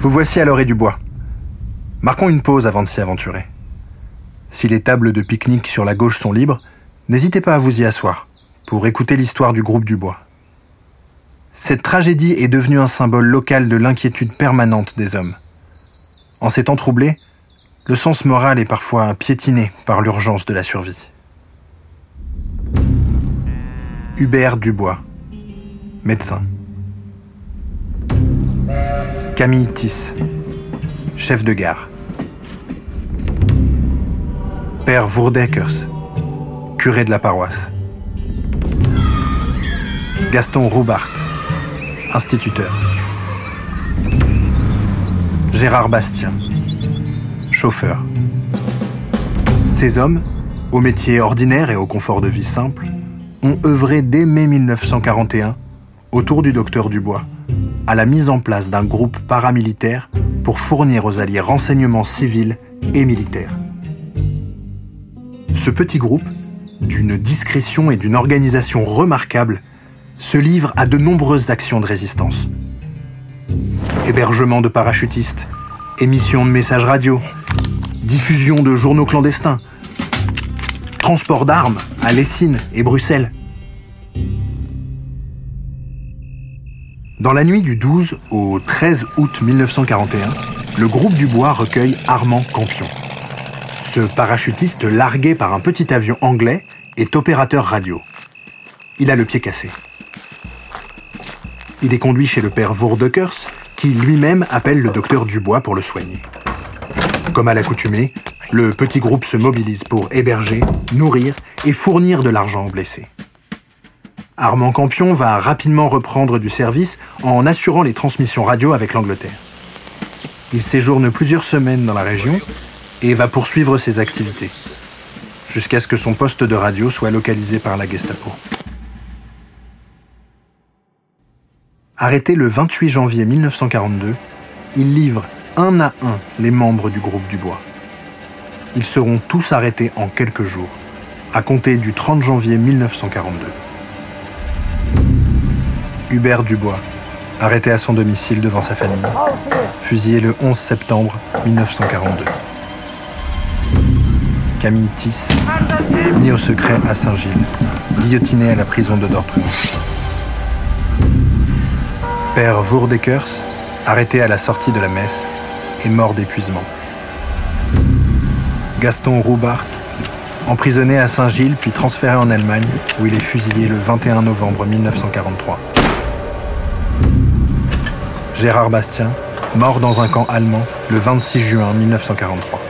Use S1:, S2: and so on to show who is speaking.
S1: Vous voici à l'orée du bois. Marquons une pause avant de s'y aventurer. Si les tables de pique-nique sur la gauche sont libres, n'hésitez pas à vous y asseoir pour écouter l'histoire du groupe du bois. Cette tragédie est devenue un symbole local de l'inquiétude permanente des hommes. En ces temps troublés, le sens moral est parfois piétiné par l'urgence de la survie. Hubert Dubois, médecin. Camille Tiss, chef de gare. Père Vourdekers, curé de la paroisse. Gaston Roubart, instituteur. Gérard Bastien, chauffeur. Ces hommes, au métier ordinaire et au confort de vie simple, ont œuvré dès mai 1941, autour du docteur Dubois, à la mise en place d'un groupe paramilitaire pour fournir aux Alliés renseignements civils et militaires. Ce petit groupe, d'une discrétion et d'une organisation remarquables, se livre à de nombreuses actions de résistance. Hébergement de parachutistes, émission de messages radio, diffusion de journaux clandestins, transport d'armes à Lessines et Bruxelles. Dans la nuit du 12 au 13 août 1941, le groupe du Bois recueille Armand Campion. Ce parachutiste largué par un petit avion anglais est opérateur radio. Il a le pied cassé. Il est conduit chez le père Vourdekers, qui lui-même appelle le docteur Dubois pour le soigner. Comme à l'accoutumée, le petit groupe se mobilise pour héberger, nourrir et fournir de l'argent aux blessés. Armand Campion va rapidement reprendre du service en assurant les transmissions radio avec l'Angleterre. Il séjourne plusieurs semaines dans la région et va poursuivre ses activités, jusqu'à ce que son poste de radio soit localisé par la Gestapo. Arrêté le 28 janvier 1942, il livre un à un les membres du groupe Dubois. Ils seront tous arrêtés en quelques jours, à compter du 30 janvier 1942. Hubert Dubois, arrêté à son domicile devant sa famille, fusillé le 11 septembre 1942. Camille Tiss, mis au secret à Saint-Gilles, guillotiné à la prison de Dortmund. Père Vourdekers, arrêté à la sortie de la messe, est mort d'épuisement. Gaston Roubart, emprisonné à Saint-Gilles puis transféré en Allemagne, où il est fusillé le 21 novembre 1943. Gérard Bastien, mort dans un camp allemand le 26 juin 1943.